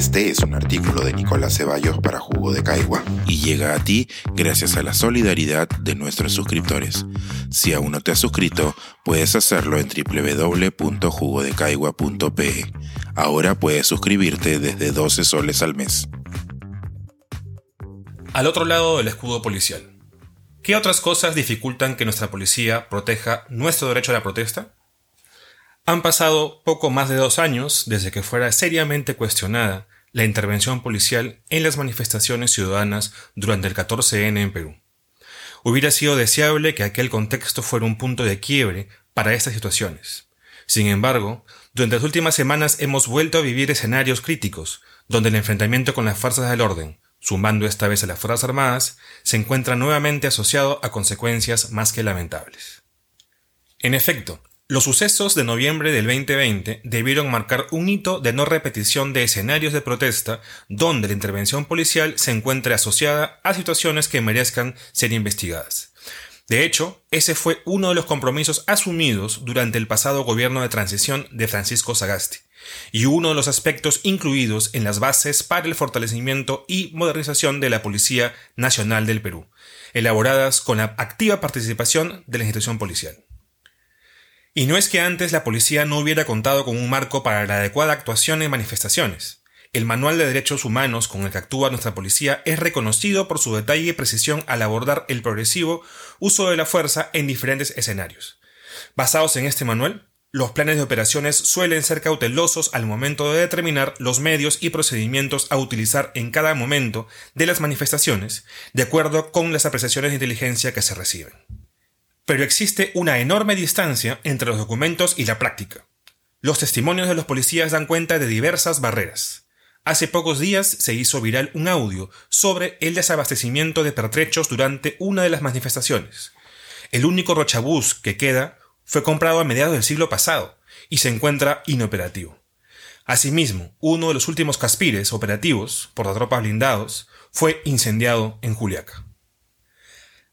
Este es un artículo de Nicolás Ceballos para Jugo de Caigua y llega a ti gracias a la solidaridad de nuestros suscriptores. Si aún no te has suscrito, puedes hacerlo en www.jugodecaigua.pe. Ahora puedes suscribirte desde 12 soles al mes. Al otro lado del escudo policial. ¿Qué otras cosas dificultan que nuestra policía proteja nuestro derecho a la protesta? Han pasado poco más de dos años desde que fuera seriamente cuestionada la intervención policial en las manifestaciones ciudadanas durante el 14N en Perú. Hubiera sido deseable que aquel contexto fuera un punto de quiebre para estas situaciones. Sin embargo, durante las últimas semanas hemos vuelto a vivir escenarios críticos, donde el enfrentamiento con las fuerzas del orden, sumando esta vez a las Fuerzas Armadas, se encuentra nuevamente asociado a consecuencias más que lamentables. En efecto, los sucesos de noviembre del 2020 debieron marcar un hito de no repetición de escenarios de protesta donde la intervención policial se encuentre asociada a situaciones que merezcan ser investigadas. De hecho, ese fue uno de los compromisos asumidos durante el pasado gobierno de transición de Francisco Sagasti, y uno de los aspectos incluidos en las bases para el fortalecimiento y modernización de la Policía Nacional del Perú, elaboradas con la activa participación de la institución policial. Y no es que antes la policía no hubiera contado con un marco para la adecuada actuación en manifestaciones. El Manual de Derechos Humanos con el que actúa nuestra policía es reconocido por su detalle y precisión al abordar el progresivo uso de la fuerza en diferentes escenarios. Basados en este manual, los planes de operaciones suelen ser cautelosos al momento de determinar los medios y procedimientos a utilizar en cada momento de las manifestaciones, de acuerdo con las apreciaciones de inteligencia que se reciben pero existe una enorme distancia entre los documentos y la práctica. Los testimonios de los policías dan cuenta de diversas barreras. Hace pocos días se hizo viral un audio sobre el desabastecimiento de pertrechos durante una de las manifestaciones. El único rochabús que queda fue comprado a mediados del siglo pasado y se encuentra inoperativo. Asimismo, uno de los últimos caspires operativos por las tropas blindados fue incendiado en Juliaca.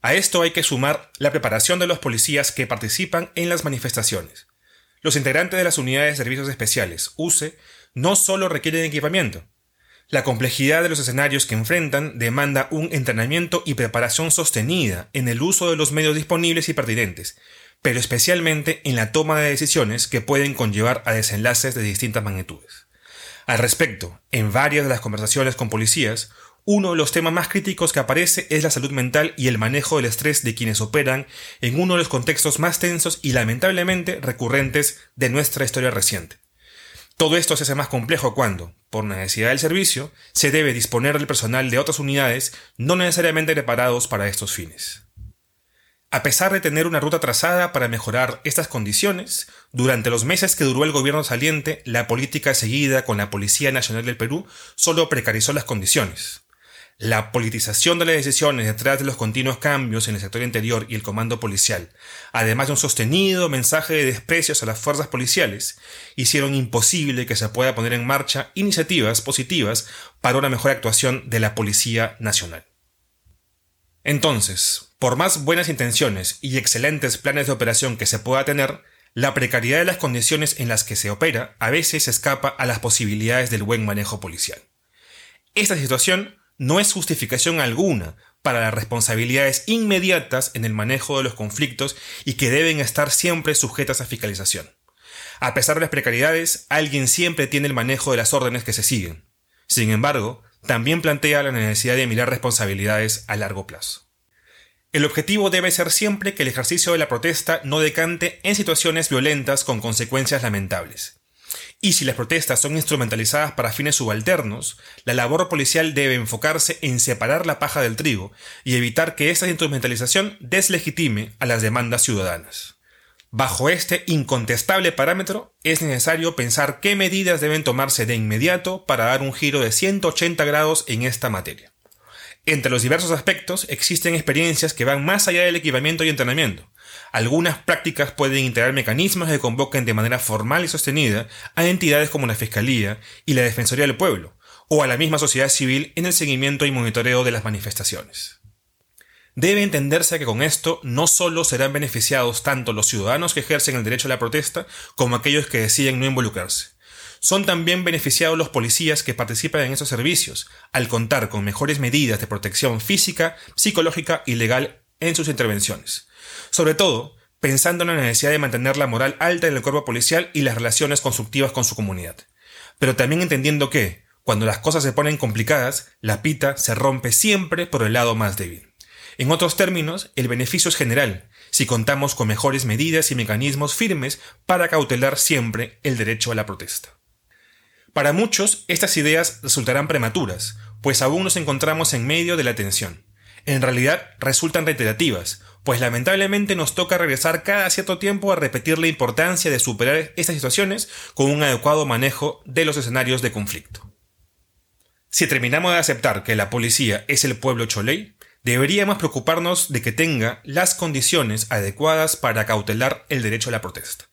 A esto hay que sumar la preparación de los policías que participan en las manifestaciones. Los integrantes de las unidades de servicios especiales, UCE, no solo requieren equipamiento. La complejidad de los escenarios que enfrentan demanda un entrenamiento y preparación sostenida en el uso de los medios disponibles y pertinentes, pero especialmente en la toma de decisiones que pueden conllevar a desenlaces de distintas magnitudes. Al respecto, en varias de las conversaciones con policías, uno de los temas más críticos que aparece es la salud mental y el manejo del estrés de quienes operan en uno de los contextos más tensos y lamentablemente recurrentes de nuestra historia reciente. Todo esto se hace más complejo cuando, por necesidad del servicio, se debe disponer del personal de otras unidades no necesariamente preparados para estos fines. A pesar de tener una ruta trazada para mejorar estas condiciones, durante los meses que duró el gobierno saliente, la política seguida con la Policía Nacional del Perú solo precarizó las condiciones. La politización de las decisiones detrás de los continuos cambios en el sector interior y el comando policial, además de un sostenido mensaje de desprecios a las fuerzas policiales, hicieron imposible que se pueda poner en marcha iniciativas positivas para una mejor actuación de la Policía Nacional. Entonces, por más buenas intenciones y excelentes planes de operación que se pueda tener, la precariedad de las condiciones en las que se opera a veces escapa a las posibilidades del buen manejo policial. Esta situación no es justificación alguna para las responsabilidades inmediatas en el manejo de los conflictos y que deben estar siempre sujetas a fiscalización. A pesar de las precariedades, alguien siempre tiene el manejo de las órdenes que se siguen. Sin embargo, también plantea la necesidad de mirar responsabilidades a largo plazo. El objetivo debe ser siempre que el ejercicio de la protesta no decante en situaciones violentas con consecuencias lamentables. Y si las protestas son instrumentalizadas para fines subalternos, la labor policial debe enfocarse en separar la paja del trigo y evitar que esta instrumentalización deslegitime a las demandas ciudadanas. Bajo este incontestable parámetro, es necesario pensar qué medidas deben tomarse de inmediato para dar un giro de 180 grados en esta materia. Entre los diversos aspectos existen experiencias que van más allá del equipamiento y entrenamiento, algunas prácticas pueden integrar mecanismos que convoquen de manera formal y sostenida a entidades como la Fiscalía y la Defensoría del Pueblo, o a la misma sociedad civil en el seguimiento y monitoreo de las manifestaciones. Debe entenderse que con esto no solo serán beneficiados tanto los ciudadanos que ejercen el derecho a la protesta como aquellos que deciden no involucrarse. son también beneficiados los policías que participan en esos servicios, al contar con mejores medidas de protección física, psicológica y legal en sus intervenciones. Sobre todo, pensando en la necesidad de mantener la moral alta en el cuerpo policial y las relaciones constructivas con su comunidad. Pero también entendiendo que, cuando las cosas se ponen complicadas, la pita se rompe siempre por el lado más débil. En otros términos, el beneficio es general, si contamos con mejores medidas y mecanismos firmes para cautelar siempre el derecho a la protesta. Para muchos, estas ideas resultarán prematuras, pues aún nos encontramos en medio de la tensión. En realidad, resultan reiterativas, pues lamentablemente nos toca regresar cada cierto tiempo a repetir la importancia de superar estas situaciones con un adecuado manejo de los escenarios de conflicto. Si terminamos de aceptar que la policía es el pueblo choley, deberíamos preocuparnos de que tenga las condiciones adecuadas para cautelar el derecho a la protesta.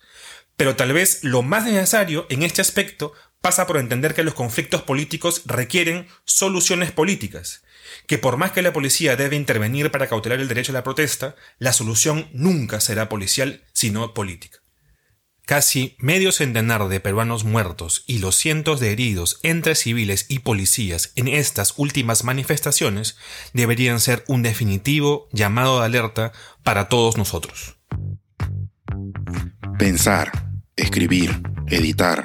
Pero tal vez lo más necesario en este aspecto pasa por entender que los conflictos políticos requieren soluciones políticas, que por más que la policía debe intervenir para cautelar el derecho a la protesta, la solución nunca será policial, sino política. Casi medio centenar de peruanos muertos y los cientos de heridos entre civiles y policías en estas últimas manifestaciones deberían ser un definitivo llamado de alerta para todos nosotros. Pensar, escribir, editar,